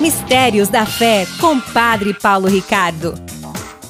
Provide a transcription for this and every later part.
Mistérios da Fé, com Padre Paulo Ricardo.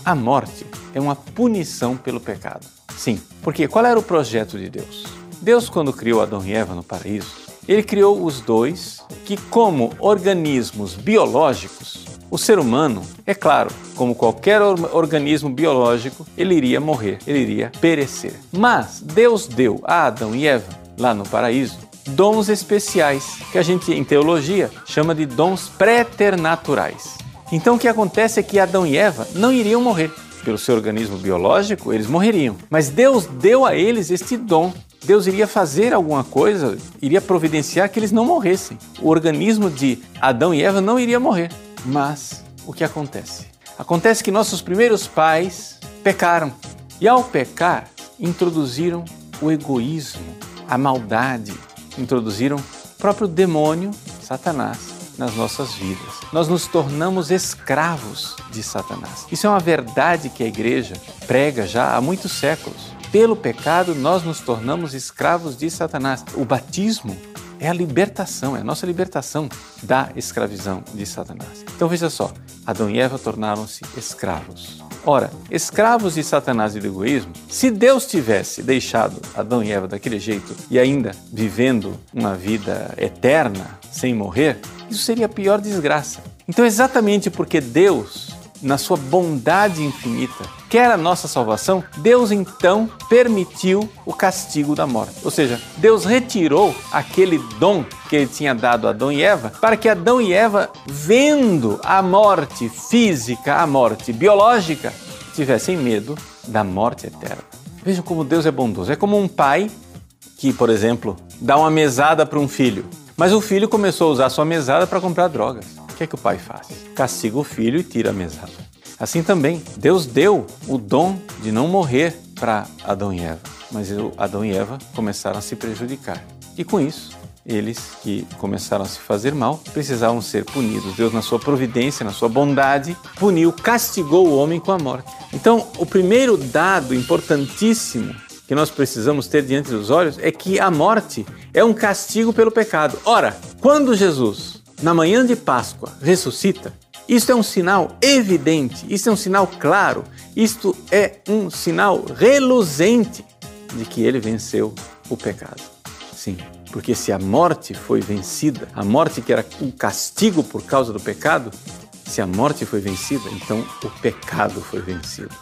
A morte é uma punição pelo pecado. Sim, porque qual era o projeto de Deus? Deus, quando criou Adão e Eva no paraíso, ele criou os dois que, como organismos biológicos, o ser humano, é claro, como qualquer organismo biológico, ele iria morrer, ele iria perecer. Mas Deus deu a Adão e Eva, lá no paraíso, dons especiais, que a gente em teologia chama de dons preternaturais. Então o que acontece é que Adão e Eva não iriam morrer. Pelo seu organismo biológico, eles morreriam. Mas Deus deu a eles este dom. Deus iria fazer alguma coisa, iria providenciar que eles não morressem. O organismo de Adão e Eva não iria morrer. Mas o que acontece? Acontece que nossos primeiros pais pecaram. E ao pecar, introduziram o egoísmo, a maldade, introduziram o próprio demônio, Satanás, nas nossas vidas. Nós nos tornamos escravos de Satanás. Isso é uma verdade que a igreja prega já há muitos séculos. Pelo pecado, nós nos tornamos escravos de Satanás. O batismo é a libertação, é a nossa libertação da escravidão de Satanás. Então veja só, Adão e Eva tornaram-se escravos. Ora, escravos de Satanás e do egoísmo, se Deus tivesse deixado Adão e Eva daquele jeito e ainda vivendo uma vida eterna, sem morrer, isso seria a pior desgraça. Então, exatamente porque Deus na sua bondade infinita, quer a nossa salvação, Deus então permitiu o castigo da morte. Ou seja, Deus retirou aquele dom que ele tinha dado a Adão e Eva, para que Adão e Eva, vendo a morte física, a morte biológica, tivessem medo da morte eterna. Vejam como Deus é bondoso. É como um pai que, por exemplo, dá uma mesada para um filho, mas o filho começou a usar sua mesada para comprar drogas que é que o pai faz? Castiga o filho e tira a mesada. Assim também, Deus deu o dom de não morrer para Adão e Eva, mas Adão e Eva começaram a se prejudicar. E com isso, eles que começaram a se fazer mal precisavam ser punidos. Deus, na sua providência, na sua bondade, puniu, castigou o homem com a morte. Então, o primeiro dado importantíssimo que nós precisamos ter diante dos olhos é que a morte é um castigo pelo pecado. Ora, quando Jesus na manhã de Páscoa, ressuscita, isto é um sinal evidente, isto é um sinal claro, isto é um sinal reluzente de que ele venceu o pecado. Sim, porque se a morte foi vencida, a morte que era o castigo por causa do pecado, se a morte foi vencida, então o pecado foi vencido.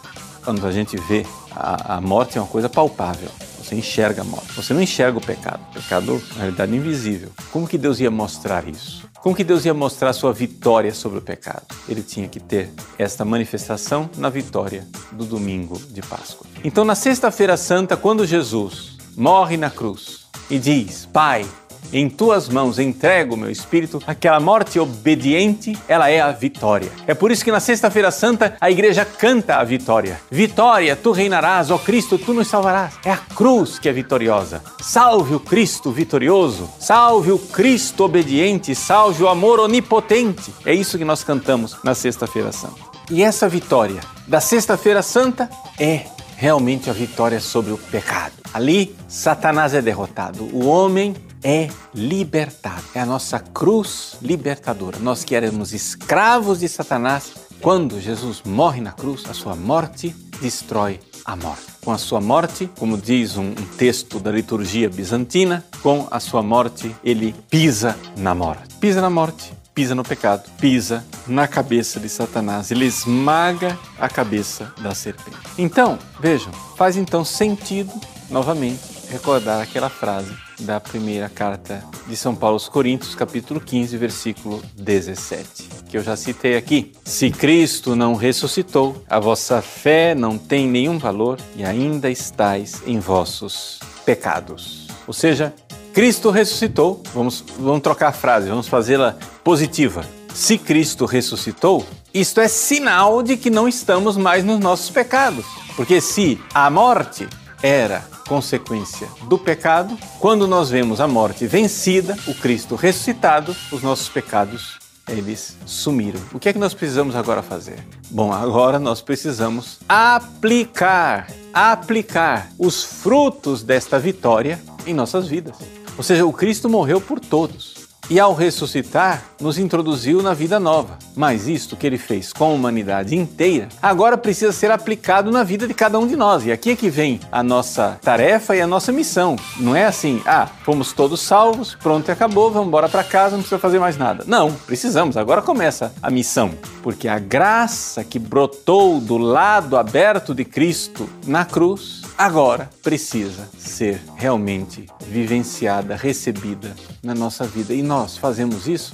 Quando a gente vê a, a morte é uma coisa palpável. Você enxerga a morte. Você não enxerga o pecado. O pecado, na realidade, é invisível. Como que Deus ia mostrar isso? Como que Deus ia mostrar sua vitória sobre o pecado? Ele tinha que ter esta manifestação na vitória do domingo de Páscoa. Então, na Sexta-feira Santa, quando Jesus morre na cruz e diz: Pai, em tuas mãos entrego meu espírito, aquela morte obediente, ela é a vitória. É por isso que na Sexta-feira Santa a igreja canta a vitória. Vitória, tu reinarás, ó Cristo, tu nos salvarás. É a cruz que é vitoriosa. Salve o Cristo vitorioso, salve o Cristo obediente, salve o amor onipotente. É isso que nós cantamos na Sexta-feira Santa. E essa vitória da Sexta-feira Santa é realmente a vitória sobre o pecado. Ali, Satanás é derrotado. O homem é libertado. É a nossa cruz libertadora. Nós que éramos escravos de Satanás, quando Jesus morre na cruz, a sua morte destrói a morte. Com a sua morte, como diz um, um texto da liturgia bizantina, com a sua morte ele pisa na morte. Pisa na morte, pisa no pecado, pisa na cabeça de Satanás, ele esmaga a cabeça da serpente. Então, vejam, faz então sentido novamente recordar aquela frase da primeira carta de São Paulo aos Coríntios, capítulo 15, versículo 17, que eu já citei aqui. Se Cristo não ressuscitou, a vossa fé não tem nenhum valor e ainda estáis em vossos pecados. Ou seja, Cristo ressuscitou, vamos, vamos trocar a frase, vamos fazê-la positiva. Se Cristo ressuscitou, isto é sinal de que não estamos mais nos nossos pecados. Porque se a morte era consequência do pecado, quando nós vemos a morte vencida, o Cristo ressuscitado, os nossos pecados eles sumiram. O que é que nós precisamos agora fazer? Bom, agora nós precisamos aplicar, aplicar os frutos desta vitória em nossas vidas. Ou seja, o Cristo morreu por todos. E ao ressuscitar, nos introduziu na vida nova. Mas isto que ele fez com a humanidade inteira, agora precisa ser aplicado na vida de cada um de nós. E aqui é que vem a nossa tarefa e a nossa missão. Não é assim, ah, fomos todos salvos, pronto e acabou, vamos embora para casa, não precisa fazer mais nada. Não, precisamos, agora começa a missão. Porque a graça que brotou do lado aberto de Cristo na cruz, agora precisa ser realmente vivenciada, recebida na nossa vida. E nós fazemos isso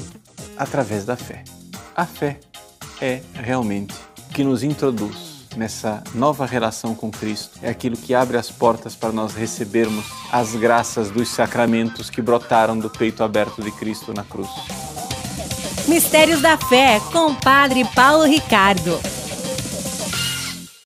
através da fé. A fé é realmente o que nos introduz nessa nova relação com Cristo. É aquilo que abre as portas para nós recebermos as graças dos sacramentos que brotaram do peito aberto de Cristo na cruz. Mistérios da Fé com Padre Paulo Ricardo.